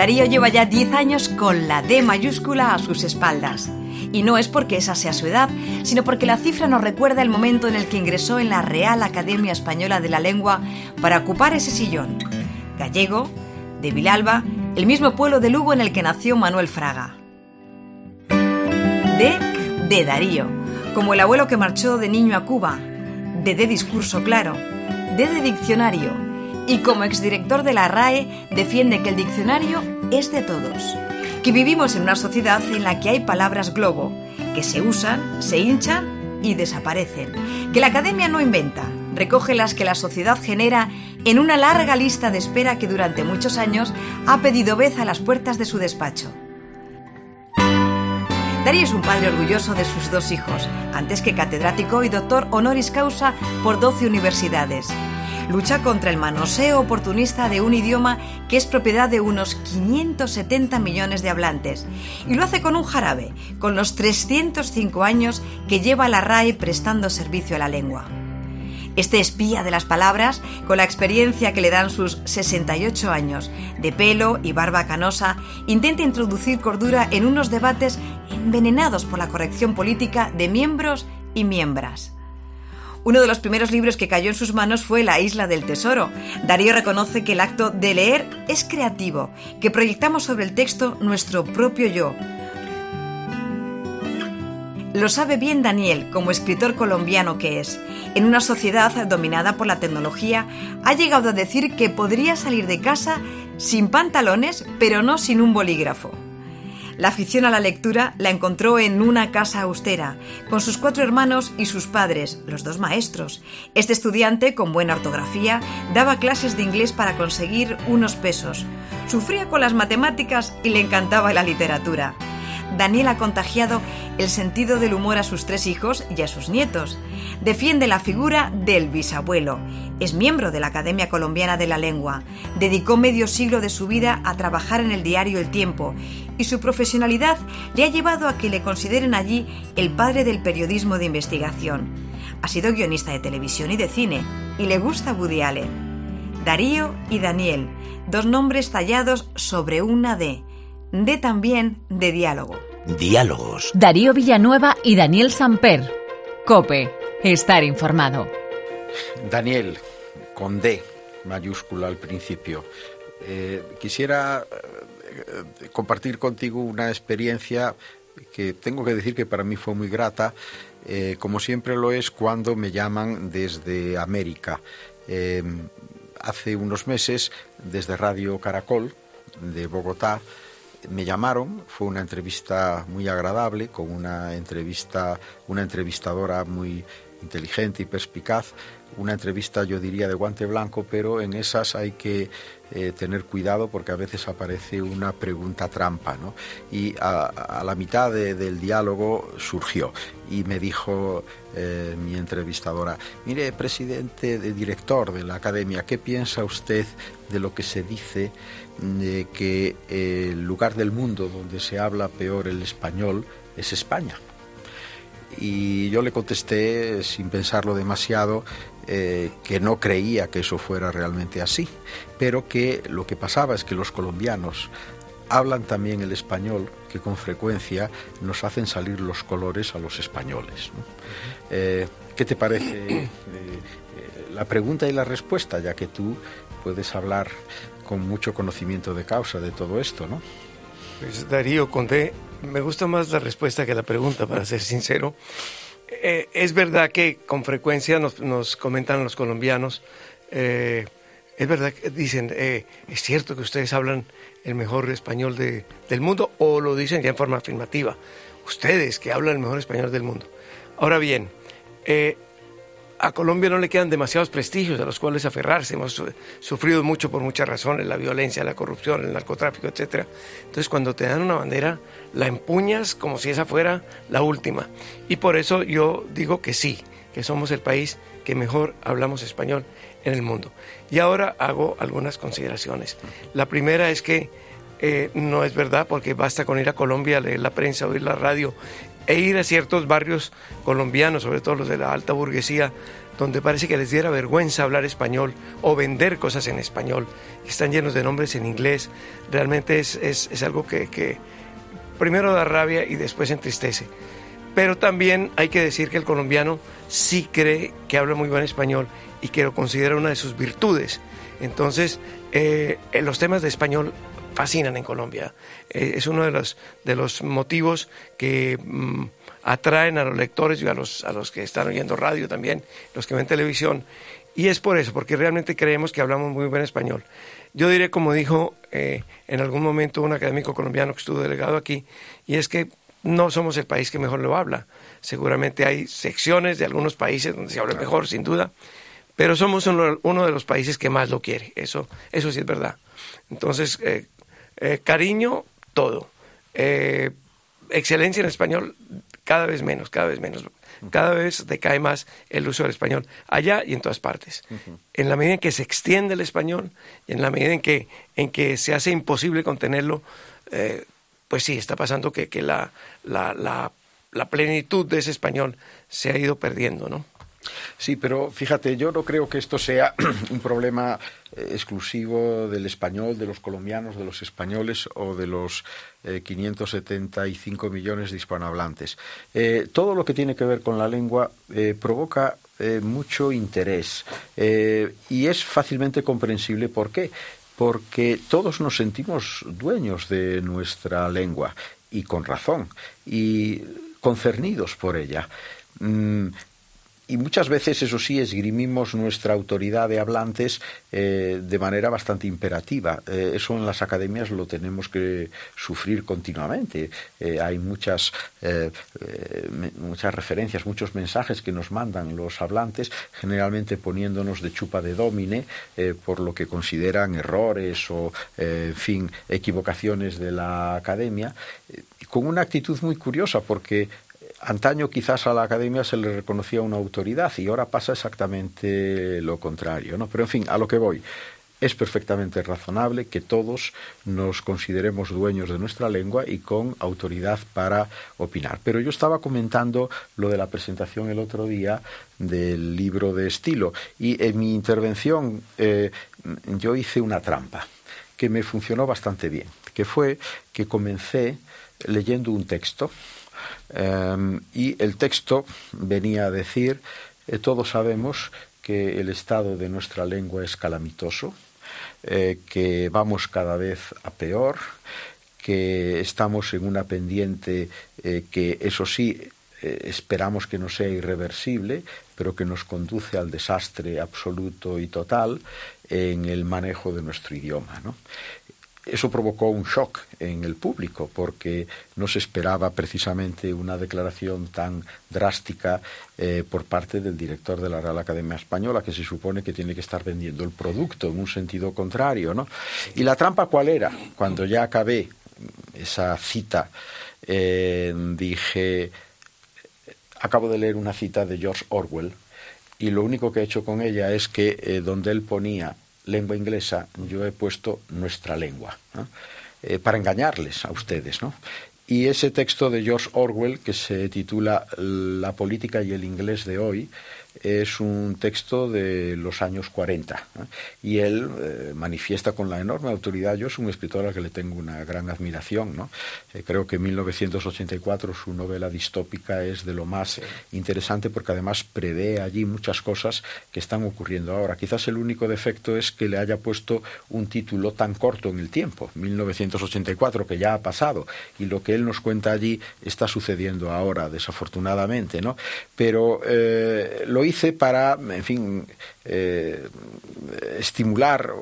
Darío lleva ya 10 años con la D mayúscula a sus espaldas. Y no es porque esa sea su edad, sino porque la cifra nos recuerda el momento en el que ingresó en la Real Academia Española de la Lengua para ocupar ese sillón. Gallego, de Vilalba, el mismo pueblo de Lugo en el que nació Manuel Fraga. D de Darío, como el abuelo que marchó de niño a Cuba. D de discurso claro. D de diccionario. Y como exdirector de la RAE defiende que el diccionario es de todos. Que vivimos en una sociedad en la que hay palabras globo, que se usan, se hinchan y desaparecen, que la academia no inventa, recoge las que la sociedad genera en una larga lista de espera que durante muchos años ha pedido vez a las puertas de su despacho. Darío es un padre orgulloso de sus dos hijos, antes que catedrático y doctor honoris causa por 12 universidades lucha contra el manoseo oportunista de un idioma que es propiedad de unos 570 millones de hablantes. Y lo hace con un jarabe, con los 305 años que lleva la RAE prestando servicio a la lengua. Este espía de las palabras, con la experiencia que le dan sus 68 años, de pelo y barba canosa, intenta introducir cordura en unos debates envenenados por la corrección política de miembros y miembras. Uno de los primeros libros que cayó en sus manos fue La Isla del Tesoro. Darío reconoce que el acto de leer es creativo, que proyectamos sobre el texto nuestro propio yo. Lo sabe bien Daniel, como escritor colombiano que es. En una sociedad dominada por la tecnología, ha llegado a decir que podría salir de casa sin pantalones, pero no sin un bolígrafo. La afición a la lectura la encontró en una casa austera, con sus cuatro hermanos y sus padres, los dos maestros. Este estudiante, con buena ortografía, daba clases de inglés para conseguir unos pesos. Sufría con las matemáticas y le encantaba la literatura. Daniel ha contagiado el sentido del humor a sus tres hijos y a sus nietos. Defiende la figura del bisabuelo. Es miembro de la Academia Colombiana de la Lengua. Dedicó medio siglo de su vida a trabajar en el diario El Tiempo y su profesionalidad le ha llevado a que le consideren allí el padre del periodismo de investigación. Ha sido guionista de televisión y de cine y le gusta Woody Allen. Darío y Daniel, dos nombres tallados sobre una D de también de diálogo. Diálogos. Darío Villanueva y Daniel Samper. Cope. Estar informado. Daniel, con D mayúscula al principio. Eh, quisiera compartir contigo una experiencia que tengo que decir que para mí fue muy grata, eh, como siempre lo es cuando me llaman desde América. hace unos meses, desde Radio Caracol de Bogotá, me llamaron, fue una entrevista muy agradable, con una entrevista, una entrevistadora muy inteligente y perspicaz, una entrevista yo diría de guante blanco, pero en esas hay que eh, tener cuidado porque a veces aparece una pregunta trampa, ¿no? Y a, la mitad del diálogo surgió y me dijo eh, mi entrevistadora, mire, presidente, de director de la academia, ¿qué piensa usted de lo que se dice de que el lugar del mundo donde se habla peor el español es España. Y yo le contesté, sin pensarlo demasiado, eh, que no creía que eso fuera realmente así, pero que lo que pasaba es que los colombianos hablan también el español, que con frecuencia nos hacen salir los colores a los españoles. Eh, ¿Qué te parece eh, la pregunta y la respuesta, ya que tú puedes hablar con mucho conocimiento de causa de todo esto, ¿no? Pues Darío Conde, me gusta más la respuesta que la pregunta, para ser sincero. Eh, es verdad que con frecuencia nos, comentan los colombianos, eh, es verdad que dicen, eh, es cierto que ustedes hablan el mejor español del mundo, o lo dicen ya en forma afirmativa, ustedes que hablan el mejor español del mundo. Ahora bien, a Colombia no le quedan demasiados prestigios a los cuales aferrarse. Hemos sufrido mucho por muchas razones, la violencia, la corrupción, el narcotráfico, etc. Entonces, cuando te dan una bandera, la empuñas como si esa fuera la última. Y por eso yo digo que sí, que somos el país que mejor hablamos español en el mundo. Y ahora hago algunas consideraciones. La primera es que eh, no es verdad, porque basta con ir a Colombia, leer la prensa, oír la radio e ir a ciertos barrios colombianos, sobre todo los de la alta burguesía, donde parece que les diera vergüenza hablar español o vender cosas en español. Están llenos de nombres en inglés. Realmente es, es, algo que, que, primero da rabia y después entristece. Pero también hay que decir que el colombiano sí cree que habla muy buen español y que lo considera una de sus virtudes. Entonces, eh, los temas de español fascinan en Colombia. Eh, es uno de los, de los motivos que mm, atraen a los lectores y a los, a los que están oyendo radio también, los que ven televisión. Y es por eso, porque realmente creemos que hablamos muy buen español. Yo diré, como dijo eh, en algún momento un académico colombiano que estuvo delegado aquí, y es que no somos el país que mejor lo habla. Seguramente hay secciones de algunos países donde se habla mejor, sin duda, pero somos uno, de los países que más lo quiere. Eso, eso sí es verdad. Entonces, eh, eh, cariño, todo. Eh, excelencia en español, cada vez menos, cada vez menos. Cada vez decae más el uso del español, allá y en todas partes. En la medida en que se extiende el español y en la medida en que, en que se hace imposible contenerlo, pues sí, está pasando que, que la, la, la, la plenitud de ese español se ha ido perdiendo, ¿no? Sí, pero fíjate, yo no creo que esto sea un problema eh, exclusivo del español, de los colombianos, de los españoles o de los 575 eh, millones de hispanohablantes. Eh, todo lo que tiene que ver con la lengua provoca mucho interés y es fácilmente comprensible por qué. Porque todos nos sentimos dueños de nuestra lengua y con razón y concernidos por ella. Mm, y muchas veces, eso sí, esgrimimos nuestra autoridad de hablantes eh, de manera bastante imperativa. Eh, eso en las academias lo tenemos que sufrir continuamente. Eh, hay muchas, muchas referencias, muchos mensajes que nos mandan los hablantes, generalmente poniéndonos de chupa de domine por lo que consideran errores o, en fin, equivocaciones de la academia, con una actitud muy curiosa, porque Antaño quizás a la academia se le reconocía una autoridad y ahora pasa exactamente lo contrario, ¿no? Pero en fin, a lo que voy. Es perfectamente razonable que todos nos consideremos dueños de nuestra lengua y con autoridad para opinar. Pero yo estaba comentando lo de la presentación el otro día del libro de estilo y en mi intervención eh, yo hice una trampa que me funcionó bastante bien, que fue que comencé leyendo un texto Em, y el texto venía a decir, eh, todos sabemos que el estado de nuestra lengua es calamitoso, eh, que vamos cada vez a peor, que estamos en una pendiente eh, que, eso sí, esperamos que no sea irreversible, pero que nos conduce al desastre absoluto y total en el manejo de nuestro idioma. ¿no? Eso provocó un shock en el público porque no se esperaba precisamente una declaración tan drástica eh, por parte del director de la Real Academia Española, que se supone que tiene que estar vendiendo el producto en un sentido contrario. ¿no? ¿Y la trampa cuál era? Cuando ya acabé esa cita, eh, dije, acabo de leer una cita de George Orwell y lo único que he hecho con ella es que eh, donde él ponía lengua inglesa, yo he puesto nuestra lengua, eh, para engañarles a ustedes. ¿no? Y ese texto de George Orwell, que se titula La política y el inglés de hoy, es un texto de los años 40 y él eh, manifiesta con la enorme autoridad. Yo soy un escritor al que le tengo una gran admiración. ¿no? Eh, creo que en 1984 su novela distópica es de lo más interesante porque además prevé allí muchas cosas que están ocurriendo ahora. Quizás el único defecto es que le haya puesto un título tan corto en el tiempo, 1984, que ya ha pasado y lo que él nos cuenta allí está sucediendo ahora, desafortunadamente. ¿no? Pero eh, lo hice para, en fin, eh, estimular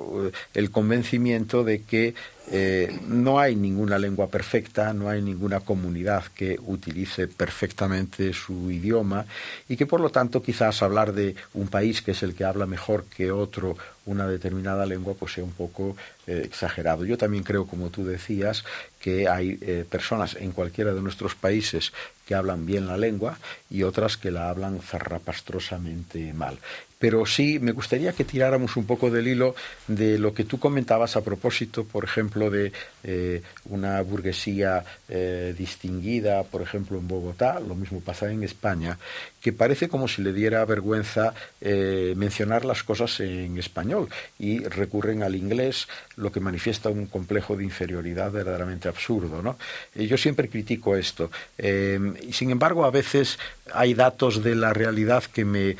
el convencimiento de que eh, no hay ninguna lengua perfecta, no hay ninguna comunidad que utilice perfectamente su idioma y que por lo tanto quizás hablar de un país que es el que habla mejor que otro una determinada lengua pues sea un poco eh, exagerado. Yo también creo, como tú decías, que hay personas en cualquiera de nuestros países que hablan bien la lengua y otras que la hablan zarrapastrosamente mal. Pero sí me gustaría que tiráramos un poco del hilo de lo que tú comentabas a propósito, por ejemplo, de eh, una burguesía eh, distinguida, por ejemplo, en Bogotá, lo mismo pasa en España, que parece como si le diera vergüenza eh, mencionar las cosas en español y recurren al inglés, lo que manifiesta un complejo de inferioridad verdaderamente absurdo. ¿no? yo siempre critico esto. y sin embargo, a veces hay datos de la realidad que me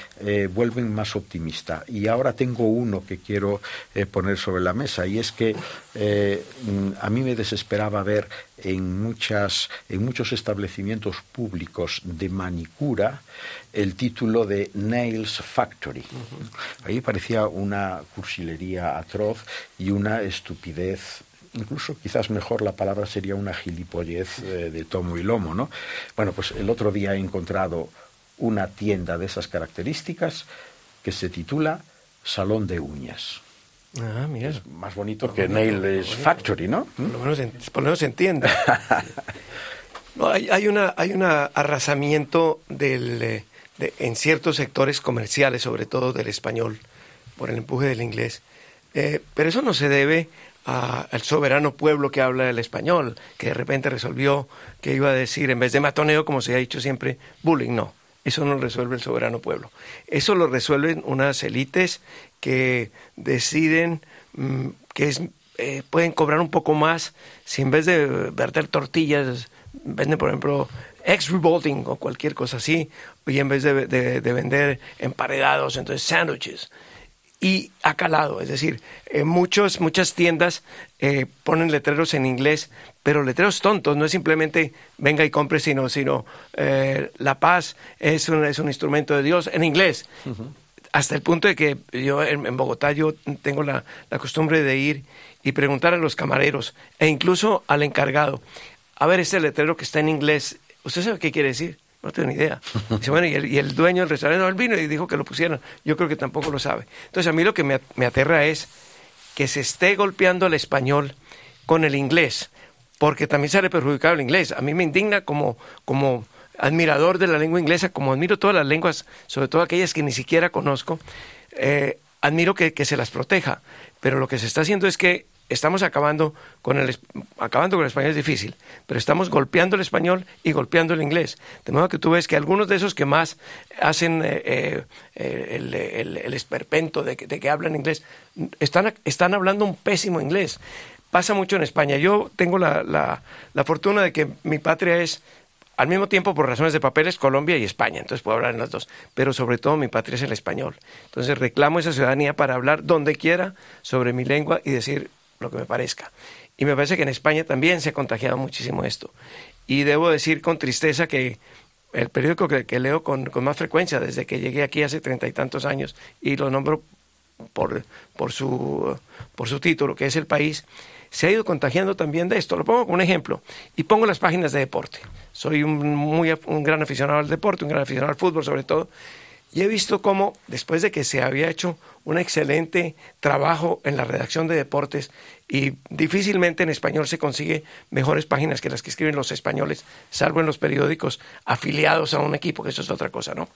vuelven más optimista. Y ahora tengo uno que quiero poner sobre la mesa, y es que a mí me desesperaba ver en, muchas, en muchos establecimientos públicos de manicura el título de Nails Factory. Ahí parecía una cursilería atroz y una estupidez incluso quizás mejor la palabra sería una gilipollez eh, de tomo y lomo, ¿no? Bueno, pues el otro día he encontrado una tienda de esas características que se titula Salón de Uñas. Ah, mira. Es más bonito que Nails Factory, ¿no? Por lo menos, por lo menos se entiende. no, hay, hay, una, hay un arrasamiento del, eh, en ciertos sectores comerciales, sobre todo del español, por el empuje del inglés. Eh, pero eso no se debe al soberano pueblo que habla el español, que de repente resolvió que iba a decir, en vez de matoneo, como se ha dicho siempre, bullying. No, eso no lo resuelve el soberano pueblo. Eso lo resuelven unas élites que deciden mm, que eh, pueden cobrar un poco más si en vez de verter tortillas venden, por ejemplo, ex revolting o cualquier cosa así, y en vez de, vender emparedados, entonces sándwiches. Y acalado, es decir, en muchos, muchas tiendas eh, ponen letreros en inglés, pero letreros tontos, no es simplemente venga y compre, sino, sino eh, la paz es un, es un instrumento de Dios en inglés hasta el punto de que yo en, Bogotá yo tengo la, costumbre de ir y preguntar a los camareros e incluso al encargado, a ver este letrero que está en inglés, ¿usted sabe qué quiere decir? No tengo ni idea. Dice, bueno, y el, dueño del restaurante no, él vino y dijo que lo pusieran. Yo creo que tampoco lo sabe. Entonces a mí lo que me, me aterra es que se esté golpeando el español con el inglés, porque también sale perjudicado el inglés. A mí me indigna como, como admirador de la lengua inglesa, como admiro todas las lenguas, sobre todo aquellas que ni siquiera conozco, eh, admiro que, se las proteja. Pero lo que se está haciendo es que estamos acabando con el acabando con el español es difícil, pero estamos golpeando el español y golpeando el inglés. De modo que tú ves que algunos de esos que más hacen eh, eh, el, esperpento de que, hablan inglés están, están hablando un pésimo inglés. Pasa mucho en España. Yo tengo la, la fortuna de que mi patria es al mismo tiempo, por razones de papeles, Colombia y España, entonces puedo hablar en las dos, pero sobre todo mi patria es el español. Entonces reclamo esa ciudadanía para hablar donde quiera sobre mi lengua y decir lo que me parezca. Y me parece que en España también se ha contagiado muchísimo esto. Y debo decir con tristeza que el periódico que, leo con, más frecuencia desde que llegué aquí hace treinta y tantos años, y lo nombro por, su título, que es El País, se ha ido contagiando también de esto. Lo pongo como un ejemplo y pongo las páginas de deporte. Soy un, muy, un gran aficionado al deporte, un gran aficionado al fútbol sobre todo, y he visto cómo después de que se había hecho un excelente trabajo en la redacción de deportes y difícilmente en español se consigue mejores páginas que las que escriben los españoles, salvo en los periódicos afiliados a un equipo, que eso es otra cosa, ¿no?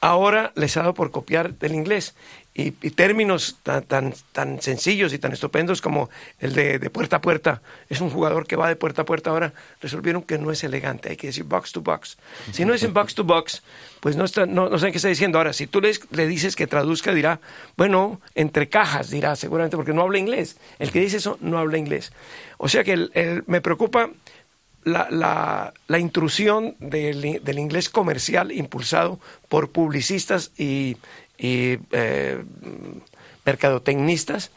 Ahora les ha dado por copiar del inglés y, términos tan, tan, tan, sencillos y tan estupendos como el de, puerta a puerta. Es un jugador que va de puerta a puerta. Ahora resolvieron que no es elegante, hay que decir box to box. Si no es en box to box, pues no, está, no, no saben qué está diciendo. Ahora, si tú le, le dices que traduzca, dirá, bueno, entre cajas, dirá seguramente, porque no habla inglés. El que dice eso no habla inglés. O sea que me preocupa la, la, la, intrusión del, del, inglés comercial impulsado por publicistas y, y eh, mercadotecnistas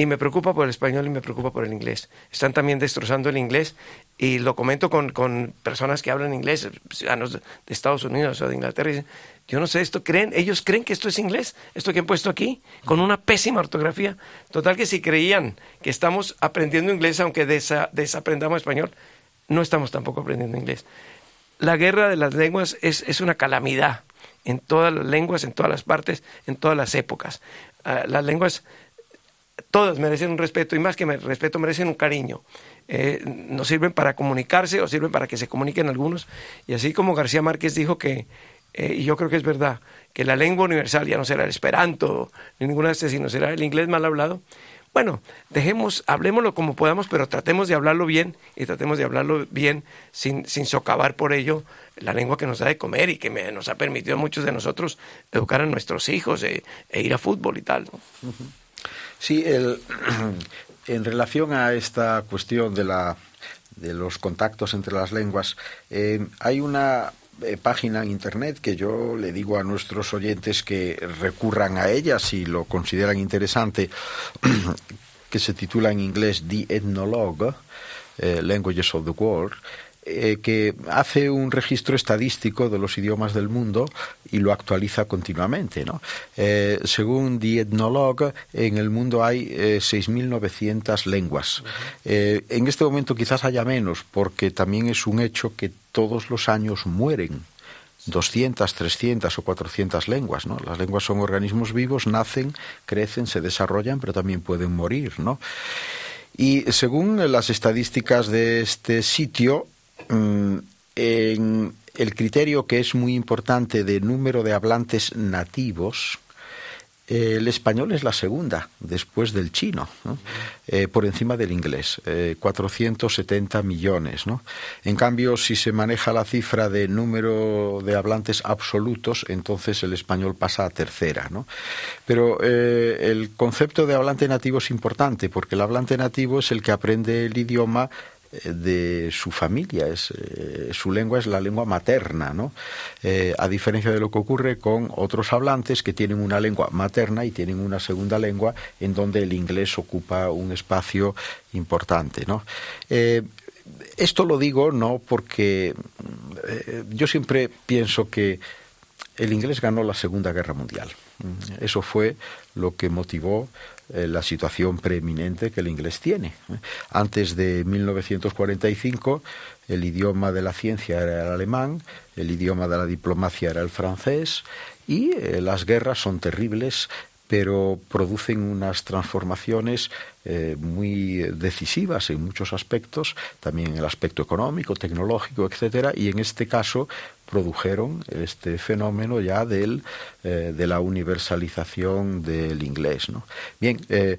y me preocupa por el español y me preocupa por el inglés. Están también destrozando el inglés y lo comento con, con personas que hablan inglés, ciudadanos de Estados Unidos o de Inglaterra. Y dicen, yo no sé, esto creen, ellos creen que esto es inglés, esto que han puesto aquí, con una pésima ortografía. Total que si creían que estamos aprendiendo inglés, aunque desaprendamos español, no estamos tampoco aprendiendo inglés. La guerra de las lenguas es, es una calamidad en todas las lenguas, en todas las partes, en todas las épocas. Ah, las lenguas, todas merecen un respeto y más que respeto, merecen un cariño. Eh, nos sirven para comunicarse o sirven para que se comuniquen algunos. Y así como García Márquez dijo que eh, y yo creo que es verdad, que la lengua universal ya no será el esperanto, ni ninguna de estas, sino será el inglés mal hablado, bueno, dejemos, hablemoslo como podamos, pero tratemos de hablarlo bien y tratemos de hablarlo bien sin, sin socavar por ello la lengua que nos da de comer y que nos ha permitido a muchos de nosotros educar a nuestros hijos e, e ir a fútbol y tal. Sí, el, en relación a esta cuestión de, la, de los contactos entre las lenguas, eh, hay una eh, página en internet que yo le digo a nuestros oyentes que recurran a ella si lo consideran interesante, que se titula en inglés The Ethnologue, eh, Languages of the World, eh, que hace un registro estadístico de los idiomas del mundo y lo actualiza continuamente. ¿no? Eh, según The Ethnologue, en el mundo hay 6.900 eh, lenguas. en este momento quizás haya menos, porque también es un hecho que todos los años mueren 200, 300 o 400 lenguas, ¿no? Las lenguas son organismos vivos, nacen, crecen, se desarrollan, pero también pueden morir, ¿no? Y según las estadísticas de este sitio, en el criterio que es muy importante de número de hablantes nativos, el español es la segunda, después del chino, eh, por encima del inglés, 470 eh, millones. ¿no? En cambio, si se maneja la cifra de número de hablantes absolutos, entonces el español pasa a tercera. Pero eh, el concepto de hablante nativo es importante, porque el hablante nativo es el que aprende el idioma de su familia, es, eh, su lengua es la lengua materna, ¿no? Eh, a diferencia de lo que ocurre con otros hablantes que tienen una lengua materna y tienen una segunda lengua en donde el inglés ocupa un espacio importante, ¿no? Eh, esto lo digo no porque yo siempre pienso que el inglés ganó la Segunda Guerra Mundial. Eso fue lo que motivó eh, la situación preeminente que el inglés tiene. Antes de 1945, el idioma de la ciencia era el alemán, el idioma de la diplomacia era el francés, y eh, las guerras son terribles pero producen unas transformaciones eh, muy decisivas en muchos aspectos, también en el aspecto económico, tecnológico, etcétera, y en este caso produjeron este fenómeno ya del, eh, de la universalización del inglés. ¿no? Bien, eh,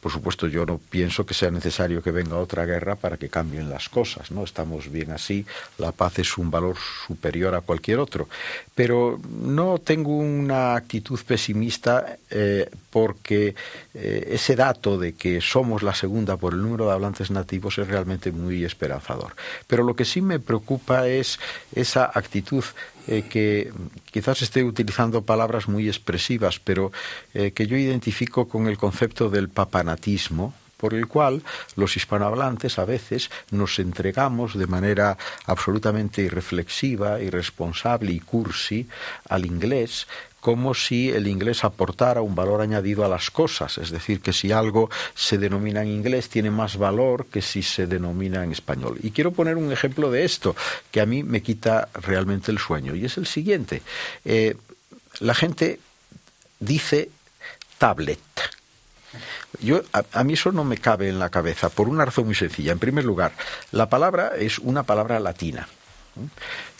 por supuesto, yo no pienso que sea necesario que venga otra guerra para que cambien las cosas, ¿no? Estamos bien así, la paz es un valor superior a cualquier otro. Pero no tengo una actitud pesimista eh, porque eh, ese dato de que somos la segunda por el número de hablantes nativos es realmente muy esperanzador. Pero lo que sí me preocupa es esa actitud eh, que quizás esté utilizando palabras muy expresivas, pero eh, que yo identifico con el concepto del papanatismo, por el cual los hispanohablantes a veces nos entregamos de manera absolutamente irreflexiva, irresponsable y cursi al inglés como si el inglés aportara un valor añadido a las cosas, es decir, que si algo se denomina en inglés tiene más valor que si se denomina en español. Y quiero poner un ejemplo de esto que a mí me quita realmente el sueño, y es el siguiente. Eh, la gente dice tablet. Yo, a, mí eso no me cabe en la cabeza por una razón muy sencilla. En primer lugar, la palabra es una palabra latina.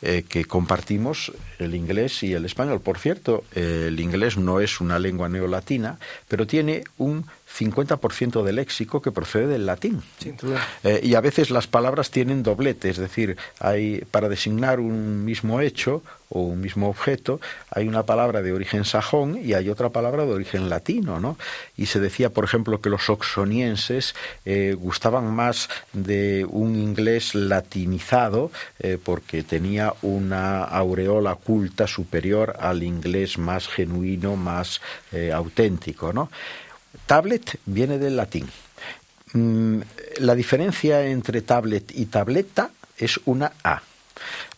Eh, que compartimos el inglés y el español. Por cierto, el inglés no es una lengua neolatina, pero tiene un 50% del léxico que procede del latín. Eh, y a veces las palabras tienen doblete, es decir, hay para designar un mismo hecho o un mismo objeto, hay una palabra de origen sajón y hay otra palabra de origen latino, ¿no? Y se decía, por ejemplo, que los oxonienses eh, gustaban más de un inglés latinizado eh, porque tenía una aureola culta superior al inglés más genuino, más auténtico, ¿no? Tablet viene del latín. Mm, la diferencia entre tablet y tableta es una A.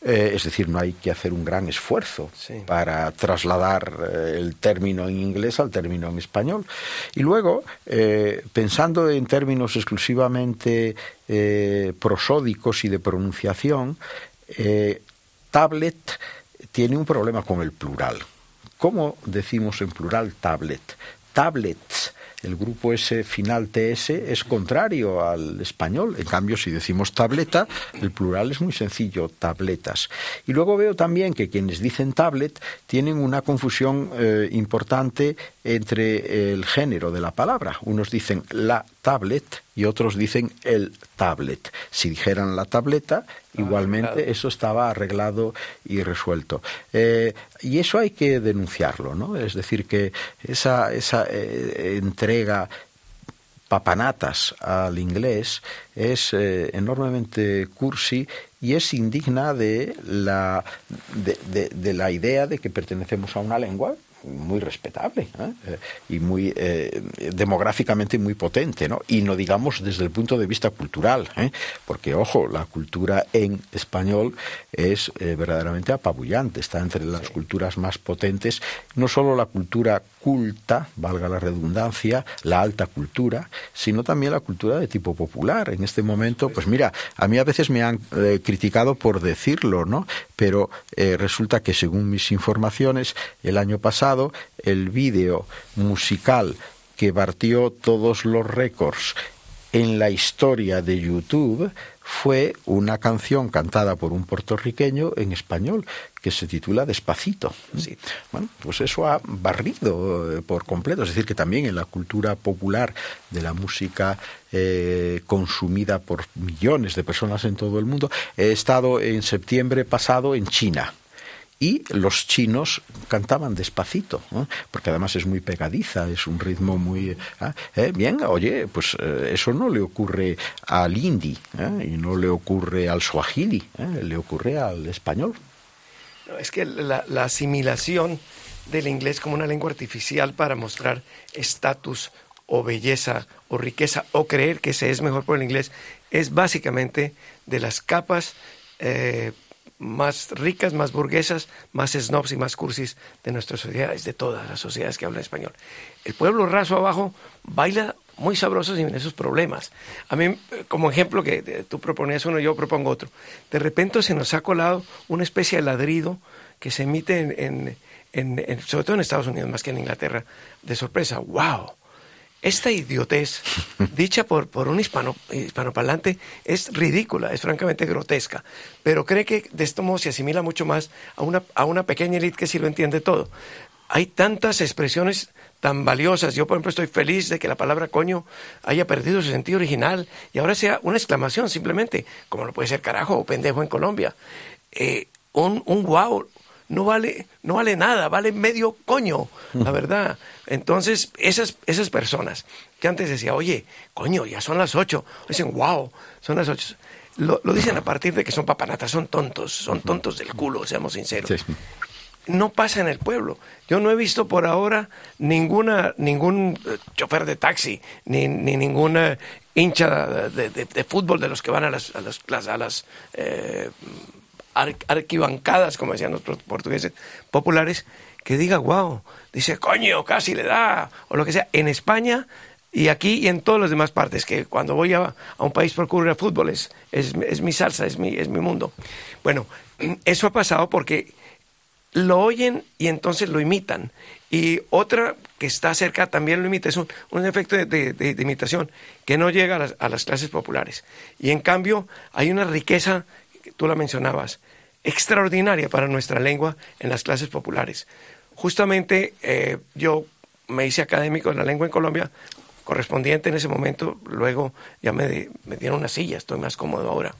Eh, es decir, no hay que hacer un gran esfuerzo para trasladar eh, el término en inglés al término en español. Y luego, eh, pensando en términos exclusivamente prosódicos y de pronunciación, tablet tiene un problema con el plural. ¿Cómo decimos en plural tablet? Tablets el grupo S final TS es contrario al español. En cambio, si decimos tableta, el plural es muy sencillo, tabletas. Y luego veo también que quienes dicen tablet tienen una confusión eh, importante entre el género de la palabra. Unos dicen la tablet y otros dicen el tablet. Si dijeran la tableta, ah, igualmente eso estaba arreglado y resuelto. Eh, y eso hay que denunciarlo, ¿no? Es decir, que esa, esa eh, entrega papanatas al inglés es eh, enormemente cursi y es indigna de la, de la idea de que pertenecemos a una lengua muy respetable ¿eh? Eh, y muy eh, demográficamente muy potente, ¿no? Y no digamos desde el punto de vista cultural, porque ojo, la cultura en español es verdaderamente apabullante, está entre las culturas más potentes, no solo la cultura culta, valga la redundancia, la alta cultura, sino también la cultura de tipo popular. En este momento, pues mira, a mí a veces me han criticado por decirlo, ¿no? Pero resulta que según mis informaciones, el año pasado el vídeo musical que partió todos los récords en la historia de YouTube fue una canción cantada por un puertorriqueño en español que se titula Despacito. Bueno, pues eso ha barrido eh, por completo. Es decir, que también en la cultura popular de la música eh, consumida por millones de personas en todo el mundo, he estado en septiembre pasado en China y los chinos cantaban despacito, porque además es muy pegadiza, es un ritmo muy... ¿ah? ¿Eh? Bien, oye, pues eh, eso no le ocurre al hindi ¿eh? y no le ocurre al swahili, le ocurre al español. es que la, la asimilación del inglés como una lengua artificial para mostrar estatus o belleza o riqueza o creer que se es mejor por el inglés es básicamente de las capas eh, más ricas, más burguesas, más snobs y más cursis de nuestras sociedades, de todas las sociedades que hablan español. El pueblo raso abajo baila muy sabroso sin esos problemas. A mí, como ejemplo que tú proponías uno, yo propongo otro. De repente se nos ha colado una especie de ladrido que se emite en, en, sobre todo en Estados Unidos más que en Inglaterra, de sorpresa. ¡Wow! Esta idiotez, dicha por, por un hispano, hispanoparlante, es ridícula, es francamente grotesca, pero cree que de esto modo se asimila mucho más a una, a una pequeña élite que sí lo entiende todo. Hay tantas expresiones tan valiosas. Yo, por ejemplo, estoy feliz de que la palabra coño haya perdido su sentido original y ahora sea una exclamación simplemente, como lo puede ser carajo o pendejo en Colombia. Eh, un, un wow no vale, no vale nada, vale medio coño, la verdad. Entonces, esas, esas personas que antes decían, oye, coño, ya son las ocho, dicen, wow, son las ocho. Lo, dicen a partir de que son papanatas, son tontos, son tontos del culo, seamos sinceros. No pasa en el pueblo. Yo no he visto por ahora ninguna, ningún eh, chofer de taxi, ni, ni ninguna hincha de, fútbol de los que van a las, a las, a las eh, arquibancadas, como decían los portugueses populares, que diga, wow, dice, coño, casi le da, o lo que sea. En España y aquí y en todas las demás partes, que cuando voy a, un país por cubrir fútbol es, es, mi salsa, es mi, es mi mundo. Bueno, eso ha pasado porque lo oyen y entonces lo imitan. Y otra que está cerca también lo imita, es un, efecto de, imitación que no llega a las clases populares. Y en cambio hay una riqueza tú la mencionabas, extraordinaria para nuestra lengua en las clases populares. Justamente eh, yo me hice académico de la lengua en Colombia, correspondiente en ese momento, luego ya me, dieron una silla, estoy más cómodo ahora,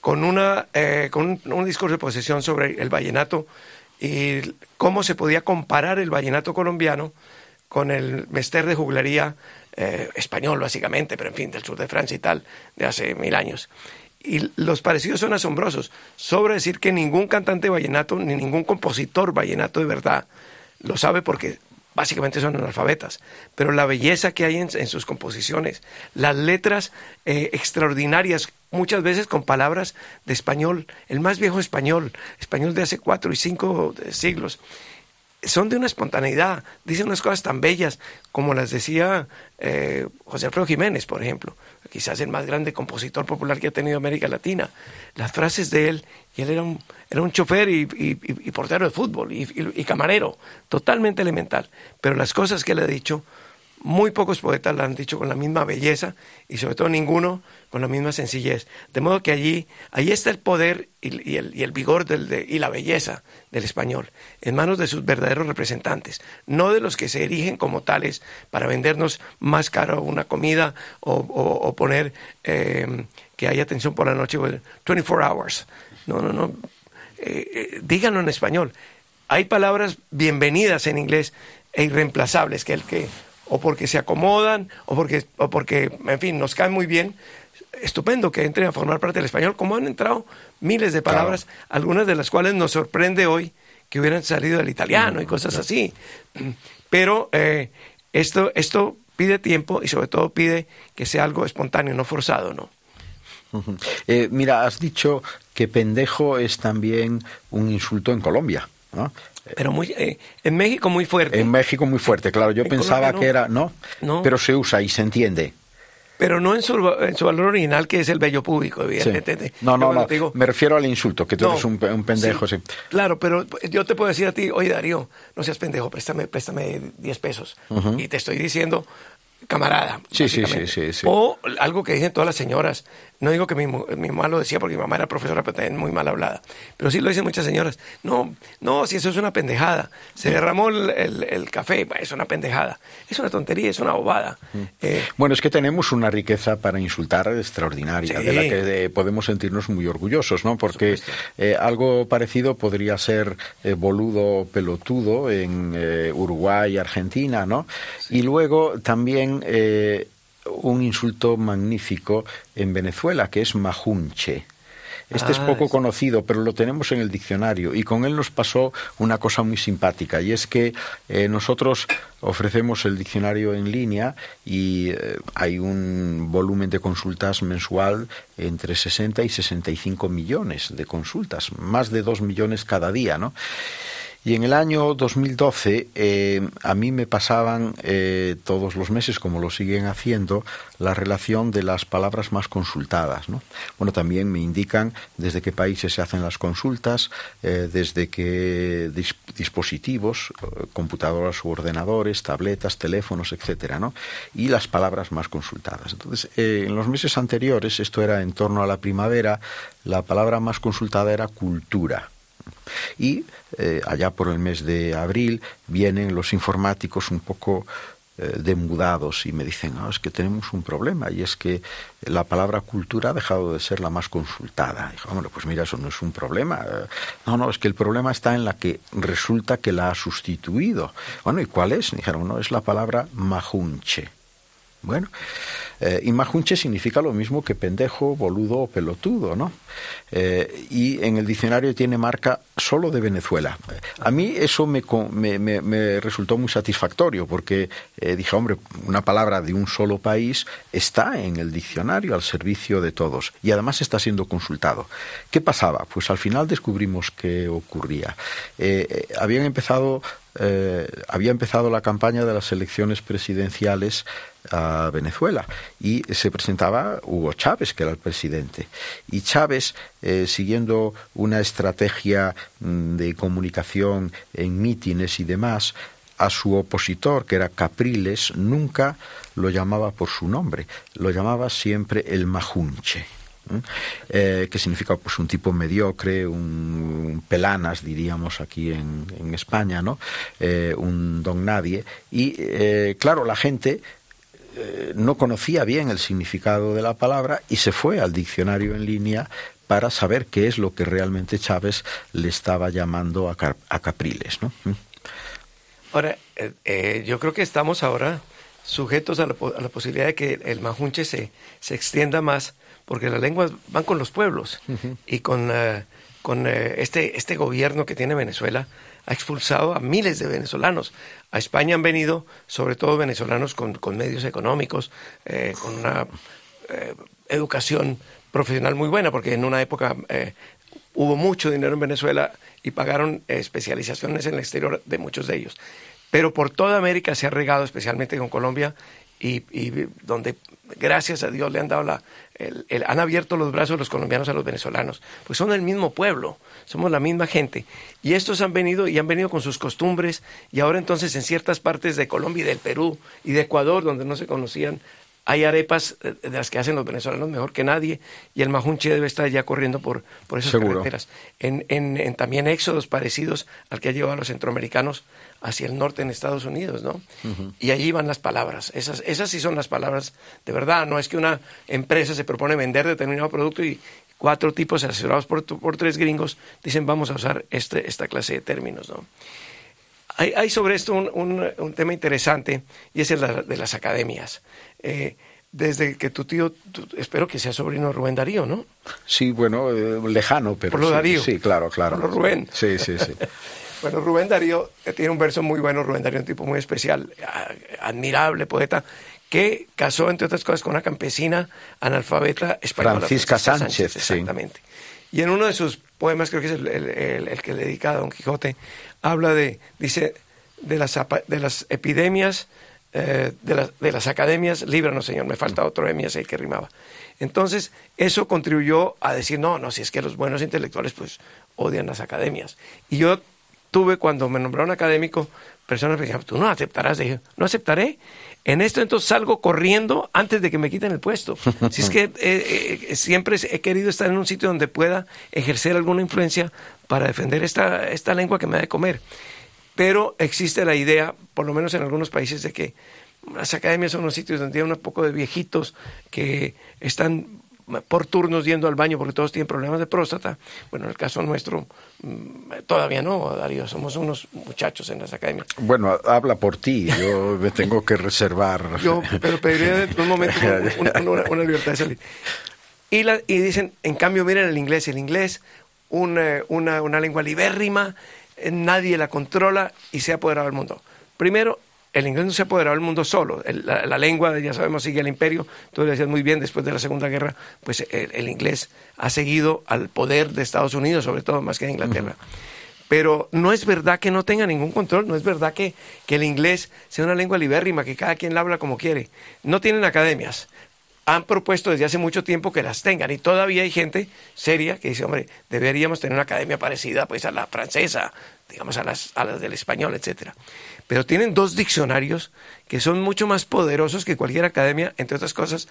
con, una, eh, con un, discurso de posesión sobre el vallenato y cómo se podía comparar el vallenato colombiano con el mester de juglería eh, español, básicamente, pero en fin, del sur de Francia y tal, de hace mil años. Y los parecidos son asombrosos. Sobra decir que ningún cantante vallenato, ni ningún compositor vallenato de verdad, lo sabe porque básicamente son analfabetas. Pero la belleza que hay en, sus composiciones, las letras eh, extraordinarias, muchas veces con palabras de español, el más viejo español, español de hace cuatro y cinco siglos son de una espontaneidad, dicen unas cosas tan bellas como las decía eh, José Alfredo Jiménez, por ejemplo, quizás el más grande compositor popular que ha tenido América Latina. Las frases de él, y él era un, era un chofer y, portero de fútbol y, camarero, totalmente elemental, pero las cosas que él ha dicho, muy pocos poetas la han dicho con la misma belleza y sobre todo ninguno con la misma sencillez. De modo que allí, allí está el poder y, el, vigor del, y la belleza del español, en manos de sus verdaderos representantes, no de los que se erigen como tales para vendernos más caro una comida o, poner eh, que haya atención por la noche, 24 hours. No, no, no. Eh, eh, díganlo en español. Hay palabras bienvenidas en inglés e irreemplazables, que el que o porque se acomodan o porque, o porque, en fin, nos caen muy bien. Estupendo que entren a formar parte del español, como han entrado miles de palabras, algunas de las cuales nos sorprende hoy que hubieran salido del italiano y cosas así. Pero eh, esto, esto pide tiempo y sobre todo pide que sea algo espontáneo, no forzado, ¿no? Eh, mira, has dicho que pendejo es también un insulto en Colombia, ¿no? Pero muy, eh, en México muy fuerte. En México muy fuerte, claro. Yo pensaba que era, ¿no? ¿no? Pero se usa y se entiende. Pero no en su, en su valor original, que es el bello público, evidentemente. No, no, no. me refiero al insulto, que tú eres un, pendejo, sí. Claro, pero yo te puedo decir a ti, oye Darío, no seas pendejo, préstame, préstame 10 pesos. Y te estoy diciendo, camarada. Sí, sí, sí, sí, O algo que dicen todas las señoras. No digo que mi, mi, mamá lo decía porque mi mamá era profesora, pero también muy mal hablada. Pero sí lo dicen muchas señoras. No, no, si eso es una pendejada. Se derramó el, café, es una pendejada. Es una tontería, es una bobada. Mm. Eh, bueno, es que tenemos una riqueza para insultar extraordinaria, de la que podemos sentirnos muy orgullosos, ¿no? Porque eh, algo parecido podría ser eh, boludo pelotudo en Uruguay, Argentina, ¿no? Y luego también eh, un insulto magnífico en Venezuela, que es majunche. Este es ah, poco conocido, pero lo tenemos en el diccionario y con él nos pasó una cosa muy simpática y es que eh, nosotros ofrecemos el diccionario en línea y eh, hay un volumen de consultas mensual entre 60 y 65 millones de consultas, más de 2 millones cada día, ¿no? Y en el año 2012 eh, a mí me pasaban eh, todos los meses, como lo siguen haciendo, la relación de las palabras más consultadas. ¿no? Bueno, también me indican desde qué países se hacen las consultas, eh, desde qué dispositivos, computadoras u ordenadores, tabletas, teléfonos, etcétera, y las palabras más consultadas. Entonces, en los meses anteriores, esto era en torno a la primavera, la palabra más consultada era cultura. Y eh, allá por el mes de abril vienen los informáticos un poco eh, demudados y me dicen, es que tenemos un problema y es que la palabra cultura ha dejado de ser la más consultada. Dijo, bueno, pues mira, eso no es un problema. No, no, es que el problema está en la que resulta que la ha sustituido. Bueno, ¿y cuál es? Dijeron, no, es la palabra majunche. Bueno, eh, y majunche significa lo mismo que pendejo, boludo o pelotudo, ¿no? Eh, y en el diccionario tiene marca solo de Venezuela. A mí eso me, me, resultó muy satisfactorio porque eh, dije, hombre, una palabra de un solo país está en el diccionario al servicio de todos y además está siendo consultado. ¿Qué pasaba? Pues al final descubrimos qué ocurría. habían empezado eh, había empezado la campaña de las elecciones presidenciales a Venezuela y se presentaba Hugo Chávez, que era el presidente. Y Chávez, eh, siguiendo una estrategia mm, de comunicación en mítines y demás, a su opositor, que era Capriles, nunca lo llamaba por su nombre, lo llamaba siempre el Majunche. Eh, que significa pues un tipo mediocre, un, pelanas diríamos aquí en, España, ¿no? Eh, un don nadie. Y claro, la gente no conocía bien el significado de la palabra y se fue al diccionario en línea para saber qué es lo que realmente Chávez le estaba llamando a, Capriles, ¿no? Ahora, yo creo que estamos ahora sujetos a la, posibilidad de que el majunche se, se extienda más porque las lenguas van con los pueblos y con, eh, con eh, este, este gobierno que tiene Venezuela ha expulsado a miles de venezolanos. A España han venido sobre todo venezolanos con, con medios económicos, eh, con una educación profesional muy buena, porque en una época hubo mucho dinero en Venezuela y pagaron especializaciones en el exterior de muchos de ellos. Pero por toda América se ha regado, especialmente con Colombia, y, donde gracias a Dios le han dado la, han abierto los brazos los colombianos a los venezolanos, pues son el mismo pueblo, somos la misma gente. Y estos han venido y han venido con sus costumbres y ahora entonces en ciertas partes de Colombia y del Perú y de Ecuador, donde no se conocían, hay arepas eh, de las que hacen los venezolanos mejor que nadie y el majunche debe estar ya corriendo por, por esas carreteras. En, en, también éxodos parecidos al que ha llevado a los centroamericanos hacia el norte en Estados Unidos, ¿no? Y allí van las palabras. Esas, esas sí son las palabras de verdad. No es que una empresa se propone vender determinado producto y cuatro tipos asesorados por, por tres gringos dicen vamos a usar este, esta clase de términos, ¿no? Hay, sobre esto un, tema interesante y es el de las academias. Eh, desde que tu tío, espero que sea sobrino Rubén Darío, ¿no? Sí, bueno, eh, lejano, pero. Por lo sí, Darío. Sí, claro, claro. Por lo Rubén. Sí, sí, sí. bueno, Rubén Darío eh, tiene un verso muy bueno, Rubén Darío, un tipo muy especial, admirable poeta, que casó, entre otras cosas, con una campesina analfabeta española. Francisca, Sánchez, exactamente. Y en uno de sus poemas, creo que es el, el que le dedica a Don Quijote, habla de, dice, de las, de las epidemias, eh, de, las, de, las academias, líbranos, Señor, me falta otro emias ahí que rimaba. Entonces, eso contribuyó a decir, no, no, si es que los buenos intelectuales, pues, odian las academias. Y yo tuve, cuando me nombraron académico, personas que decían, tú no aceptarás. Dije, no aceptaré. En esto entonces salgo corriendo antes de que me quiten el puesto. Si es que eh, eh, siempre he querido estar en un sitio donde pueda ejercer alguna influencia para defender esta, esta lengua que me da de comer. Pero existe la idea, por lo menos en algunos países, de que las academias son unos sitios donde hay un poco de viejitos que están por turnos yendo al baño porque todos tienen problemas de próstata. Bueno, en el caso nuestro, mm, todavía no, Darío, somos unos muchachos en las academias. Bueno, habla por ti, yo me tengo que reservar. Yo, pero pediría en un momento una, libertad de salir. Y, la, y dicen, en cambio, miren el inglés, el inglés, una, una, una lengua libérrima, eh, nadie la controla y se ha apoderado del mundo. Primero, el inglés no se ha apoderado del mundo solo. la, lengua, ya sabemos, sigue al imperio. Tú lo decías muy bien, después de la Segunda Guerra, pues el, inglés ha seguido al poder de Estados Unidos, sobre todo más que de Inglaterra. Pero no es verdad que no tenga ningún control, no es verdad que, que el inglés sea una lengua libérrima, que cada quien la habla como quiere. No tienen academias, han propuesto desde hace mucho tiempo que las tengan y todavía hay gente seria que dice, hombre, deberíamos tener una academia parecida pues a la francesa, digamos a las, a las del español, etcétera. Pero tienen dos diccionarios que son mucho más poderosos que cualquier academia, entre otras cosas,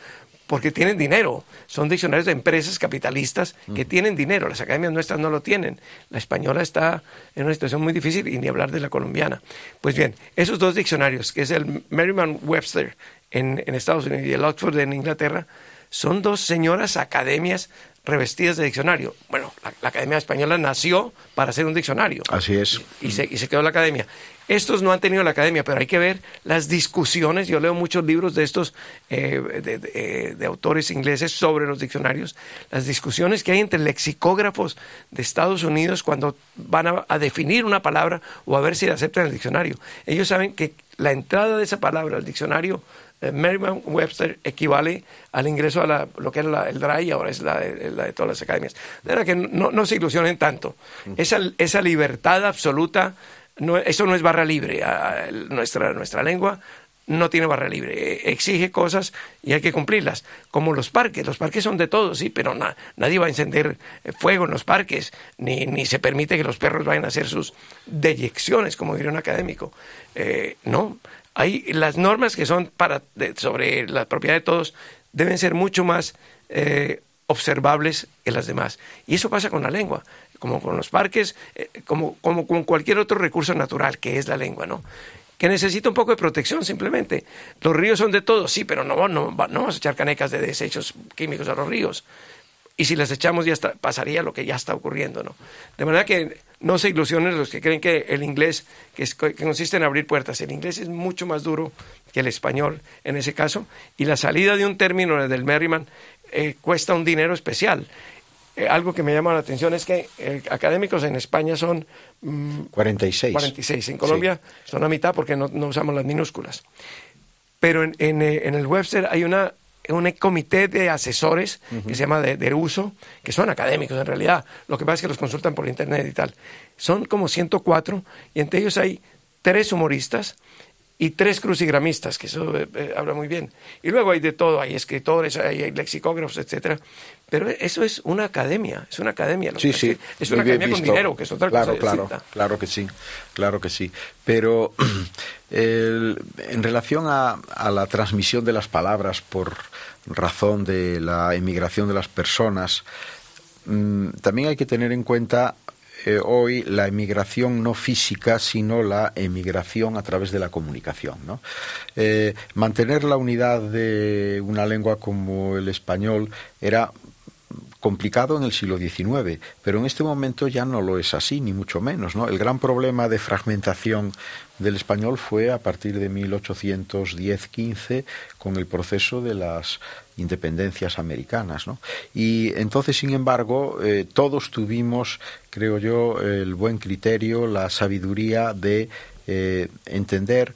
porque tienen dinero. Son diccionarios de empresas capitalistas que tienen dinero. Las academias nuestras no lo tienen. La española está en una situación muy difícil y ni hablar de la colombiana. Pues bien, esos dos diccionarios, que es el Merriman-Webster en, Estados Unidos y el Oxford en Inglaterra, son dos señoras academias revestidas de diccionario. Bueno, la, Academia Española nació para ser un diccionario. Así es. Y, se, y, se, quedó la Academia. Estos no han tenido la Academia, pero hay que ver las discusiones. Yo leo muchos libros de estos, eh, de, de, autores ingleses sobre los diccionarios. Las discusiones que hay entre lexicógrafos de Estados Unidos cuando van a, a definir una palabra o a ver si la aceptan en el diccionario. Ellos saben que la entrada de esa palabra al diccionario eh, Merriam-Webster equivale al ingreso a la, lo que era el DRY, ahora es la, de todas las academias. De verdad que no, se ilusionen tanto. Esa, esa libertad absoluta, no, eso no es barra libre. nuestra, nuestra lengua no tiene barra libre. Exige cosas y hay que cumplirlas. Como los parques. Los parques son de todos, sí, pero nadie va a encender eh, fuego en los parques, ni, se permite que los perros vayan a hacer sus deyecciones, como diría un académico. Eh, no, hay las normas que son para sobre la propiedad de todos deben ser mucho más eh, observables que las demás. Y eso pasa con la lengua, como con los parques, eh, como, como con cualquier otro recurso natural que es la lengua, ¿no? que necesita un poco de protección simplemente. Los ríos son de todos, sí, pero no, vamos a echar canecas de desechos químicos a los ríos. Y si las echamos ya pasaría lo que ya está ocurriendo, ¿no? De manera que no se ilusionen los que creen que el inglés, que, consiste en abrir puertas, el inglés es mucho más duro que el español en ese caso, y la salida de un término del Merriman eh, cuesta un dinero especial. Eh, algo que me llama la atención es que eh, académicos en España son 46. 46. En Colombia son a mitad porque no, usamos las minúsculas. Pero en, en, en el Webster hay una un comité de asesores que se llama de, uso, que son académicos en realidad. Lo que pasa es que los consultan por internet y tal. Son como 104 y entre ellos hay tres humoristas y tres crucigramistas, que eso eh, eh, habla muy bien. Y luego hay de todo, hay escritores, hay, lexicógrafos, etcétera. Pero eso es una academia, es una academia. sí, sí. Es una academia con dinero, que es otra claro, cosa. Claro, claro que sí, claro que sí. Pero en relación a, a la transmisión de las palabras por razón de la emigración de las personas, mm, también hay que tener en cuenta eh, hoy la emigración no física, sino la emigración a través de la comunicación. ¿no? Eh, mantener la unidad de una lengua como el español era complicado en el siglo XIX, pero en este momento ya no lo es así, ni mucho menos. ¿no? El gran problema de fragmentación del español fue a partir de 1810-15 con el proceso de las independencias americanas. ¿no? Y entonces, sin embargo, eh, todos tuvimos, creo yo, el buen criterio, la sabiduría de eh, entender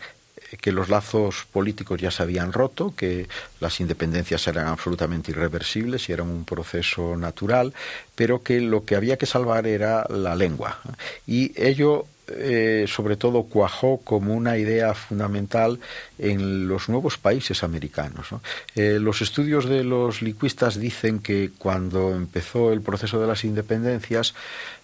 que los lazos políticos ya se habían roto, que las independencias eran absolutamente irreversibles y eran un proceso natural, pero que lo que había que salvar era la lengua. Y ello eh, sobre todo cuajó como una idea fundamental en los nuevos países americanos. Eh, los estudios de los lingüistas dicen que cuando empezó el proceso de las independencias,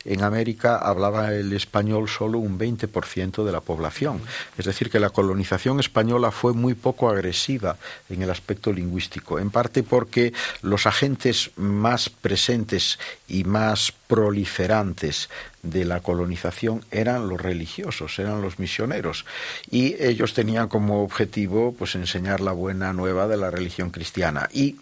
en América hablaba el español solo un 20% de la población. Es decir, que la colonización española fue muy poco agresiva en el aspecto lingüístico, en parte porque los agentes más presentes y más proliferantes de la colonización eran los religiosos, eran los misioneros. Y ellos tenían como objetivo pues enseñar la buena nueva de la religión cristiana. Y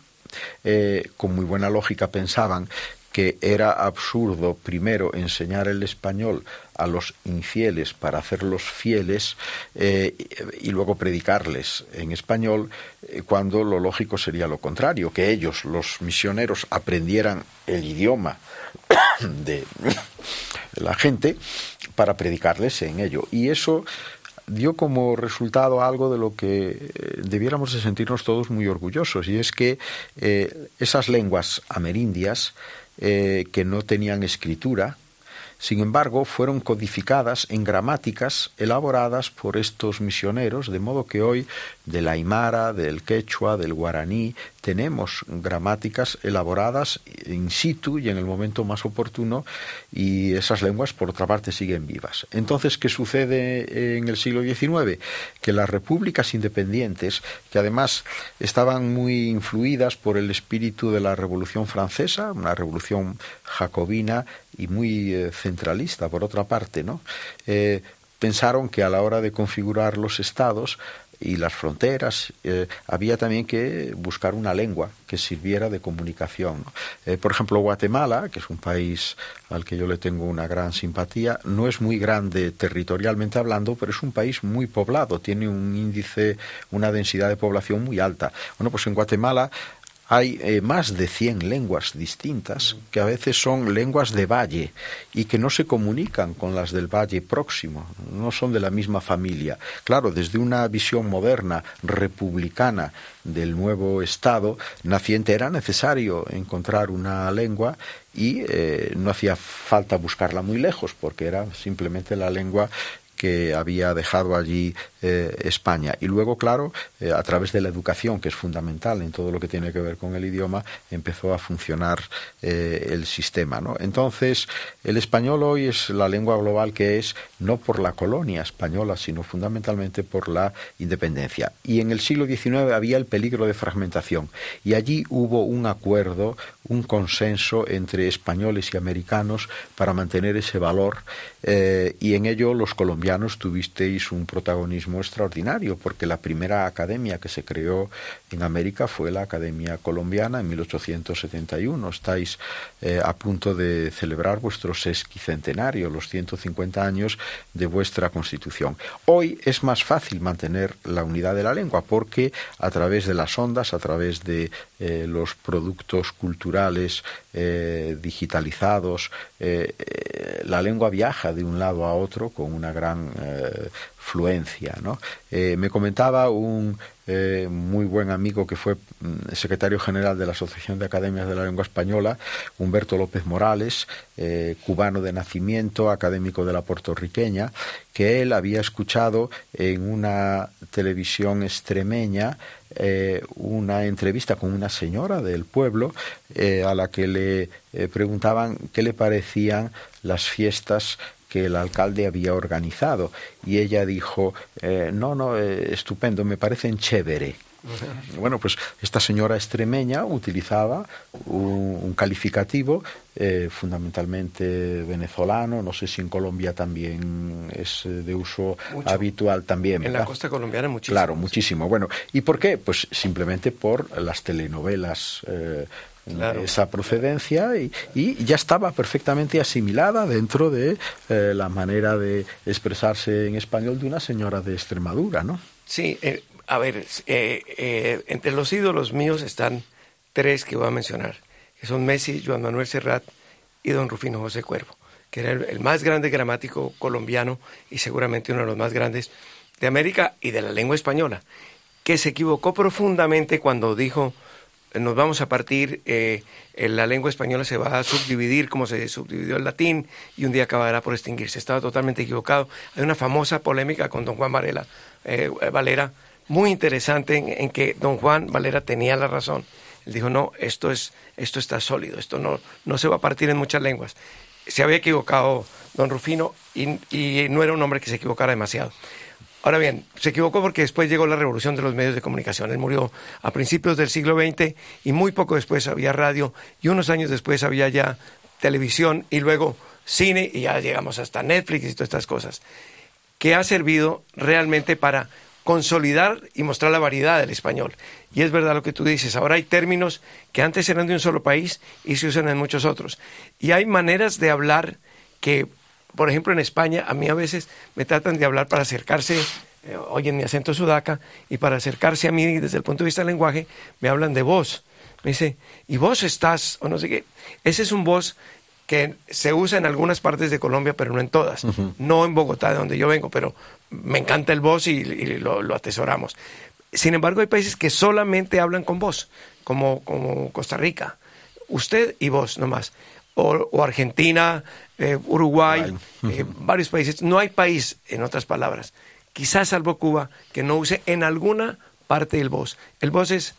eh, con muy buena lógica pensaban que era absurdo primero enseñar el español a los infieles para hacerlos fieles eh, y luego predicarles en español, eh, cuando lo lógico sería lo contrario, que ellos, los misioneros, aprendieran el idioma de la gente para predicarles en ello. Y eso dio como resultado algo de lo que eh, debiéramos de sentirnos todos muy orgullosos, y es que esas lenguas amerindias eh, que no tenían escritura, sin embargo, fueron codificadas en gramáticas elaboradas por estos misioneros, de modo que hoy del aymara, del quechua, del guaraní, tenemos gramáticas elaboradas in situ y en el momento más oportuno y esas lenguas por otra parte siguen vivas. Entonces, ¿qué sucede en el siglo XIX? Que las repúblicas independientes, que además estaban muy influidas por el espíritu de la Revolución Francesa, una revolución jacobina y muy eh, centralista por otra parte, ¿no? Eh, pensaron que a la hora de configurar los estados y las fronteras, eh, había también que buscar una lengua que sirviera de comunicación. Eh, por ejemplo, Guatemala, que es un país al que yo le tengo una gran simpatía, no es muy grande territorialmente hablando, pero es un país muy poblado, tiene un índice, una densidad de población muy alta. Bueno, pues en Guatemala hay eh, más de 100 lenguas distintas que a veces son lenguas de valle y que no se comunican con las del valle próximo, no son de la misma familia. Claro, desde una visión moderna, republicana del nuevo Estado naciente era necesario encontrar una lengua y eh, no hacía falta buscarla muy lejos porque era simplemente la lengua que había dejado allí eh, España. Y luego, claro, eh, a través de la educación, que es fundamental en todo lo que tiene que ver con el idioma, empezó a funcionar eh, el sistema. ¿no? Entonces, el español hoy es la lengua global que es no por la colonia española, sino fundamentalmente por la independencia. Y en el siglo XIX había el peligro de fragmentación. Y allí hubo un acuerdo, un consenso entre españoles y americanos para mantener ese valor. y en ello los colombianos tuvisteis un protagonismo extraordinario, porque la primera academia que se creó en América fue la Academia Colombiana en 1871. Estáis eh, a punto de celebrar vuestro sesquicentenario, los 150 años de vuestra Constitución. Hoy es más fácil mantener la unidad de la lengua, porque a través de las ondas, a través de eh, los productos culturales eh, digitalizados, la lengua viaja de un lado a otro con una gran gran fluencia. ¿no? me comentaba un muy buen amigo que fue mm, secretario general de la Asociación de Academias de la Lengua Española, Humberto López Morales, cubano de nacimiento, académico de la puertorriqueña, que él había escuchado en una televisión extremeña eh, una entrevista con una señora del pueblo eh, a la que le eh, preguntaban qué le parecían las fiestas que el alcalde había organizado y ella dijo no no estupendo me parecen chévere bueno, pues esta señora extremeña utilizaba un, calificativo eh, fundamentalmente venezolano, no sé si en Colombia también es eh, de uso habitual también. En la costa colombiana muchísimo. Claro, muchísimo. Bueno, ¿y por qué? Pues simplemente por las telenovelas. Eh, esa procedencia y, y, ya estaba perfectamente asimilada dentro de la manera de expresarse en español de una señora de Extremadura, ¿no? Sí, a ver, eh, eh, entre los ídolos míos están tres que voy a mencionar, que son Messi, Juan Manuel Serrat y don Rufino José Cuervo, que era el, más grande gramático colombiano y seguramente uno de los más grandes de América y de la lengua española, que se equivocó profundamente cuando dijo nos vamos a partir, eh, la lengua española se va a subdividir como se subdividió el latín y un día acabará por extinguirse. Estaba totalmente equivocado. Hay una famosa polémica con don Juan Varela, Valera muy interesante en, que don Juan Valera tenía la razón. Él dijo, no, esto, es, esto está sólido, esto no, no se va a partir en muchas lenguas. Se había equivocado don Rufino y no era un hombre que se equivocara demasiado. Ahora bien, se equivocó porque después llegó la revolución de los medios de comunicación. Él murió a principios del siglo XX y muy poco después había radio y unos años después había ya televisión y luego cine y ya llegamos hasta Netflix y todas estas cosas, que ha servido realmente para consolidar y mostrar la variedad del español. Y es verdad lo que tú dices, ahora hay términos que antes eran de un solo país y se usan en muchos otros. Y hay maneras de hablar que, por ejemplo, en España, a mí a veces me tratan de hablar para acercarse, eh, oyen mi acento sudaca, y para acercarse a mí desde el punto de vista del lenguaje, me hablan de voz. Me dice, ¿y vos estás? O no sé qué. Ese es un voz que se usa en algunas partes de Colombia, pero no en todas. No en Bogotá, de donde yo vengo, pero me encanta el voz y, lo, atesoramos. Sin embargo, hay países que solamente hablan con voz, como, como Costa Rica. Usted y vos nomás. O, Argentina, eh, Uruguay, eh, varios países. No hay país, en otras palabras, quizás salvo Cuba, que no use en alguna parte el voz. El voz es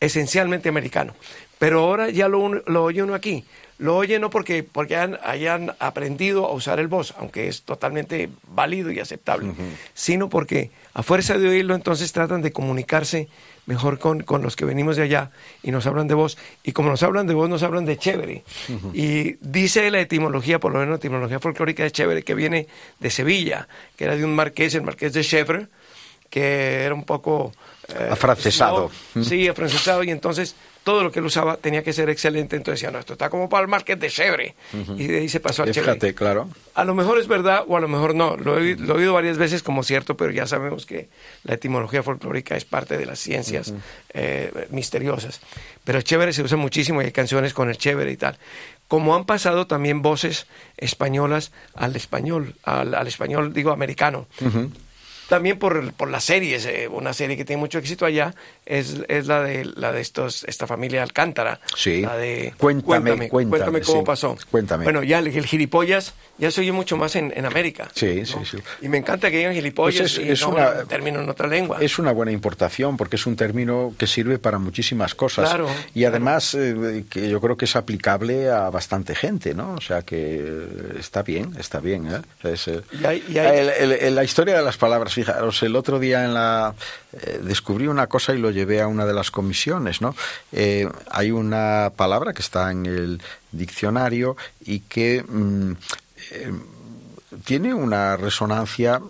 esencialmente americano. Pero ahora ya lo, lo oye uno aquí lo oye no porque, porque hayan, aprendido a usar el voz, aunque es totalmente válido y aceptable, sino porque a fuerza de oírlo entonces tratan de comunicarse mejor con, con, los que venimos de allá y nos hablan de voz. Y como nos hablan de voz, nos hablan de chévere. Y dice la etimología, por lo menos la etimología folclórica de chévere, que viene de Sevilla, que era de un marqués, el marqués de Chèvre, que era un poco... Eh, afrancesado. sí, afrancesado, y entonces todo lo que él usaba tenía que ser excelente, entonces decía, no, esto está como para el market de Chevre. Y de ahí se pasó al Chevre. claro. A lo mejor es verdad o a lo mejor no. Lo he, oído varias veces como cierto, pero ya sabemos que la etimología folclórica es parte de las ciencias eh, misteriosas. Pero el Chevre se usa muchísimo y hay canciones con el Chevre y tal. Como han pasado también voces españolas al español, al, español, digo, americano también por, por las series, eh, una serie que tiene mucho éxito allá es, es la de la de estos esta familia Alcántara. Sí. La de cuéntame, cuéntame, cómo pasó. Cuéntame. Bueno, ya el, el, gilipollas ya se oye mucho más en, en América. Sí, sí, sí. Y me encanta que digan gilipollas pues es, y no término en otra lengua. Es una buena importación porque es un término que sirve para muchísimas cosas. Claro, y además eh, que yo creo que es aplicable a bastante gente, ¿no? O sea que está bien, está bien. ¿eh? Es, eh, la historia de las palabras Fijaros, el otro día en la eh, descubrí una cosa y lo llevé a una de las comisiones, ¿no? Eh, hay una palabra que está en el diccionario y que mm, eh, tiene una resonancia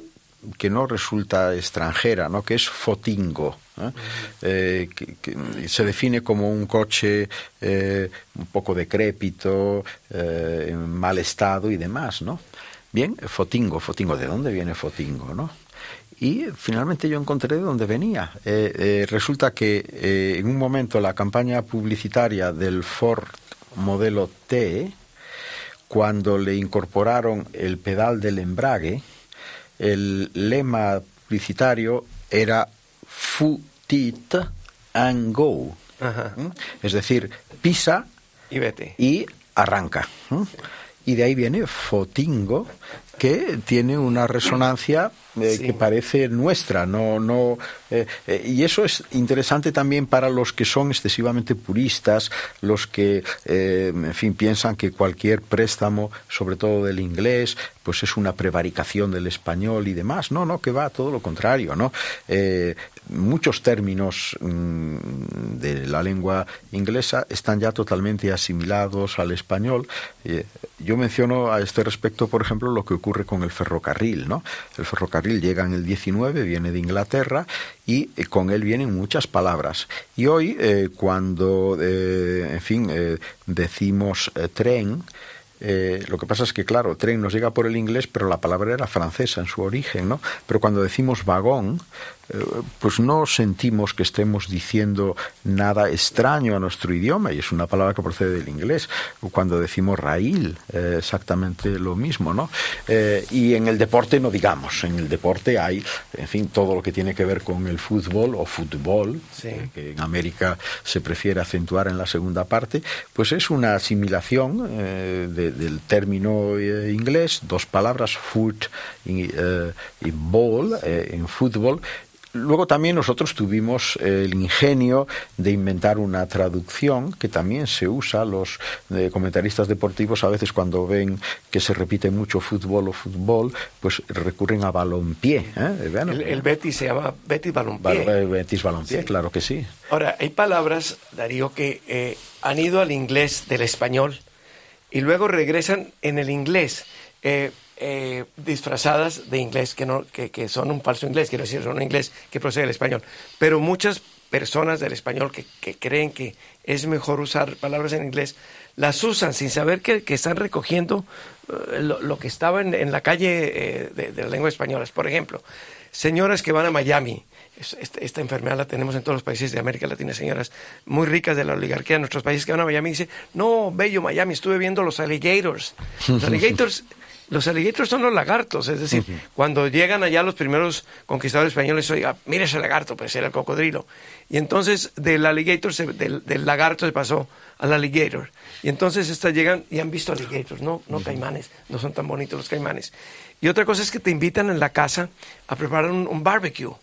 que no resulta extranjera, ¿no? que es fotingo. que, se define como un coche un poco decrépito, en mal estado y demás, ¿no? Bien, fotingo, fotingo, ¿de dónde viene fotingo, no? Y finalmente yo encontré de dónde venía. Eh, eh, resulta que eh, en un momento la campaña publicitaria del Ford modelo T, cuando le incorporaron el pedal del embrague, el lema publicitario era Futit and go. Es decir, pisa y vete. Y arranca. Y de ahí viene Fotingo, que tiene una resonancia eh, que parece nuestra, no, no, eh, eh, y eso es interesante también para los que son excesivamente puristas, los que, en fin, piensan que cualquier préstamo, sobre todo del inglés, pues es una prevaricación del español y demás. No, no, que va todo lo contrario, ¿no? Muchos términos mm, de la lengua inglesa están ya totalmente asimilados al español. yo menciono a este respecto, por ejemplo, lo que ocurre con el ferrocarril, ¿no? El ferrocarril llega en el 19, viene de Inglaterra y eh, con él vienen muchas palabras. Y hoy, eh, cuando, eh, en fin, decimos tren, lo que pasa es que, claro, tren nos llega por el inglés, pero la palabra era francesa en su origen, ¿no? Pero cuando decimos vagón, eh, pues no sentimos que estemos diciendo nada extraño a nuestro idioma, y es una palabra que procede del inglés. Cuando decimos raíl, eh, exactamente lo mismo, ¿no? Eh, y en el deporte no digamos, en el deporte hay, en fin, todo lo que tiene que ver con el fútbol o fútbol, que en América se prefiere acentuar en la segunda parte, pues es una asimilación del término inglés, dos palabras, foot y, y ball, en fútbol, Luego también nosotros tuvimos el ingenio de inventar una traducción que también se usa. Los eh, comentaristas deportivos a veces cuando ven que se repite mucho fútbol o fútbol, pues recurren a balompié. ¿eh? El, Betis se llama Betis balompié. Eh, Betis balompié, claro que sí. Ahora, hay palabras, Darío, que han ido al inglés del español y luego regresan en el inglés. Eh, disfrazadas de inglés, que, no, que, son un falso inglés, quiero decir, son un inglés que procede del español. Pero muchas personas del español que, creen que es mejor usar palabras en inglés, las usan sin saber que, están recogiendo eh, lo, que estaba en, la calle eh, de, de, la lengua española. Por ejemplo, señoras que van a Miami. Esta, esta, enfermedad la tenemos en todos los países de América Latina, señoras muy ricas de la oligarquía de nuestros países que van a Miami y dicen, no, bello Miami, estuve viendo los alligators. Los alligators los alligators son los lagartos, es decir, cuando llegan allá los primeros conquistadores españoles, oiga, mire ese lagarto, pues era el cocodrilo. Y entonces del alligator, del, lagarto se pasó al alligator. Y entonces estas llegan y han visto alligators, no, no caimanes, no son tan bonitos los caimanes. Y otra cosa es que te invitan en la casa a preparar un barbecue.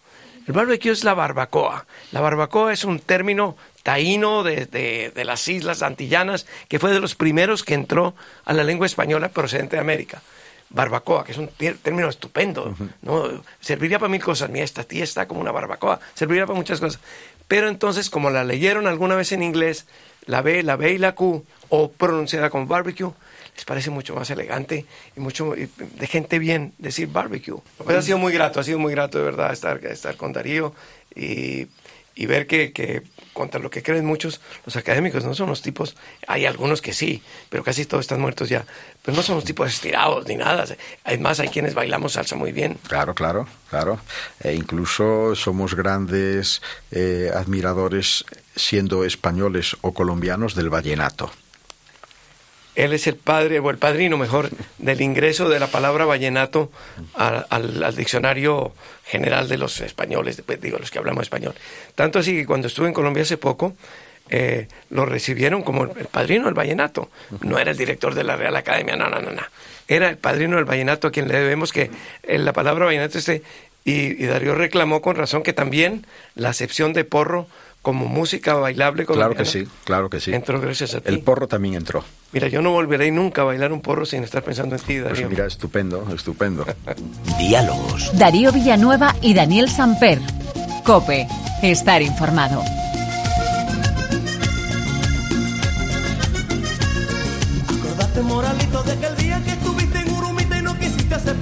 El barbecue es la barbacoa. La barbacoa es un término taíno de, de, las islas antillanas que fue de los primeros que entró a la lengua española procedente de América. Barbacoa, que es un término estupendo, ¿no? Serviría para mil cosas. Mira, esta tía está como una barbacoa. Serviría para muchas cosas. Pero entonces, como la leyeron alguna vez en inglés, la B, la B y la Q, o pronunciada como barbecue, les parece mucho más elegante y mucho de gente bien decir barbecue. Pues ha sido muy grato, ha sido muy grato de verdad estar, estar con Darío y, y ver que, que, contra lo que creen muchos, los académicos no son los tipos, hay algunos que sí, pero casi todos están muertos ya, pero no son los tipos estirados ni nada. Además hay quienes bailamos salsa muy bien. Claro, claro, claro. E incluso somos grandes eh, admiradores, siendo españoles o colombianos, del vallenato. Él es el padre, o el padrino mejor, del ingreso de la palabra vallenato al, diccionario general de los españoles, pues, digo, los que hablamos español. Tanto así que cuando estuve en Colombia hace poco, eh, lo recibieron como el padrino del vallenato. No era el director de la Real Academia, no, no, no, no. Era el padrino del vallenato a quien le debemos que la palabra vallenato esté. Y, y Darío reclamó con razón que también la acepción de porro como música bailable Claro que sí, claro que sí. Entró gracias a ti. El porro también entró. Mira, yo no volveré nunca a bailar un porro sin estar pensando en ti, pues Darío. Pues mira, estupendo, estupendo. Diálogos. Darío Villanueva y Daniel Samper. Cope, estar informado. Acordate, moralito, de aquel día que estuviste en Urumita y no quisiste hacer